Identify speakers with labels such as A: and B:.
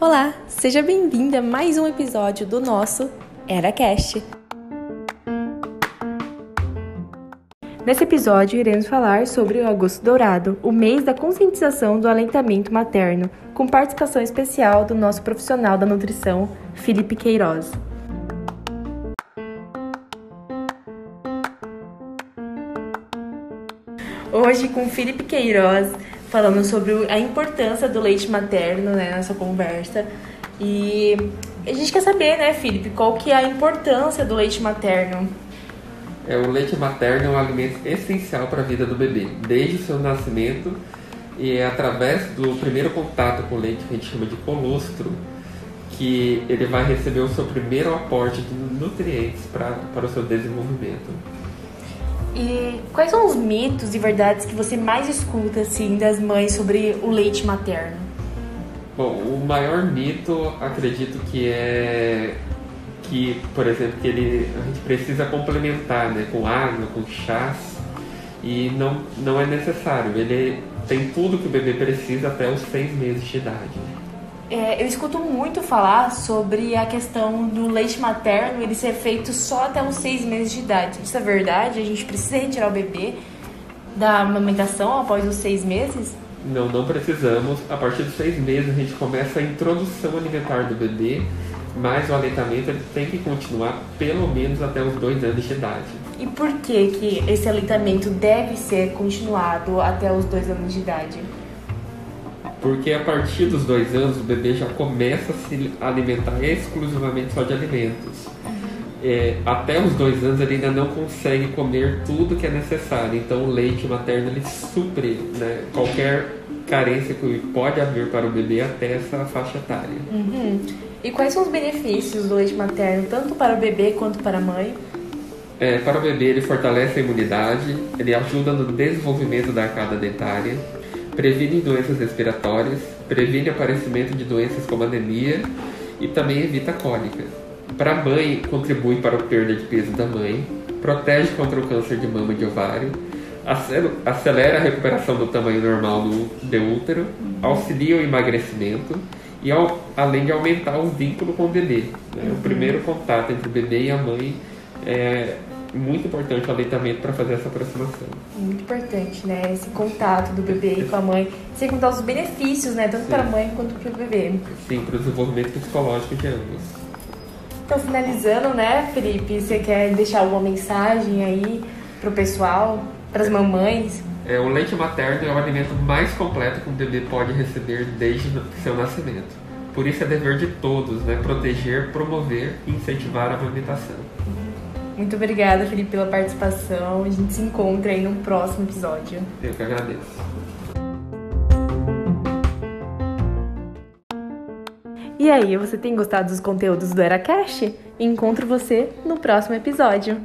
A: Olá, seja bem-vinda a mais um episódio do nosso EraCast. Nesse episódio, iremos falar sobre o Agosto Dourado, o mês da conscientização do aleitamento materno, com participação especial do nosso profissional da nutrição, Felipe Queiroz. Hoje, com Felipe Queiroz, falando sobre a importância do leite materno né, nessa conversa. E a gente quer saber, né, Felipe, qual que é a importância do leite materno?
B: É, o leite materno é um alimento essencial para a vida do bebê, desde o seu nascimento e é através do primeiro contato com o leite, que a gente chama de colostro, que ele vai receber o seu primeiro aporte de nutrientes para o seu desenvolvimento.
A: E quais são os mitos e verdades que você mais escuta assim das mães sobre o leite materno?
B: Bom, o maior mito, acredito que é que, por exemplo, que ele a gente precisa complementar, né, com água, com chás, e não não é necessário. Ele tem tudo que o bebê precisa até os seis meses de idade.
A: É, eu escuto muito falar sobre a questão do leite materno ele ser feito só até os seis meses de idade. Isso é verdade? A gente precisa retirar o bebê da amamentação após os seis meses?
B: Não, não precisamos. A partir dos seis meses a gente começa a introdução alimentar do bebê, mas o aleitamento ele tem que continuar pelo menos até os dois anos de idade.
A: E por que, que esse aleitamento deve ser continuado até os dois anos de idade?
B: Porque a partir dos dois anos o bebê já começa a se alimentar exclusivamente só de alimentos. É, até os dois anos ele ainda não consegue comer tudo que é necessário. Então o leite materno ele supre né, qualquer carência que pode haver para o bebê até essa faixa etária.
A: Uhum. E quais são os benefícios do leite materno, tanto para o bebê quanto para a mãe?
B: É, para o bebê ele fortalece a imunidade, ele ajuda no desenvolvimento da arcada dentária, previne doenças respiratórias, previne aparecimento de doenças como anemia e também evita cólica. Para a mãe, contribui para a perda de peso da mãe, protege contra o câncer de mama e de ovário, acelera a recuperação do tamanho normal do, útero, auxilia o emagrecimento e ao, além de aumentar o vínculo com o bebê. Né? O primeiro contato entre o bebê e a mãe é, muito importante o aleitamento para fazer essa aproximação.
A: Muito importante, né? Esse contato do bebê com a mãe, sem contar os benefícios, né? Tanto para a mãe quanto para o bebê.
B: Sim, para o desenvolvimento psicológico de ambos.
A: Então, finalizando, né, Felipe? Você quer deixar alguma mensagem aí para o pessoal, para as mamães?
B: É, o leite materno é o alimento mais completo que um bebê pode receber desde seu nascimento. Por isso é dever de todos, né, proteger, promover e incentivar a amamentação.
A: Muito obrigada, Felipe, pela participação. A gente se encontra aí no próximo episódio.
B: Eu que agradeço.
A: E aí, você tem gostado dos conteúdos do EraCast? Encontro você no próximo episódio.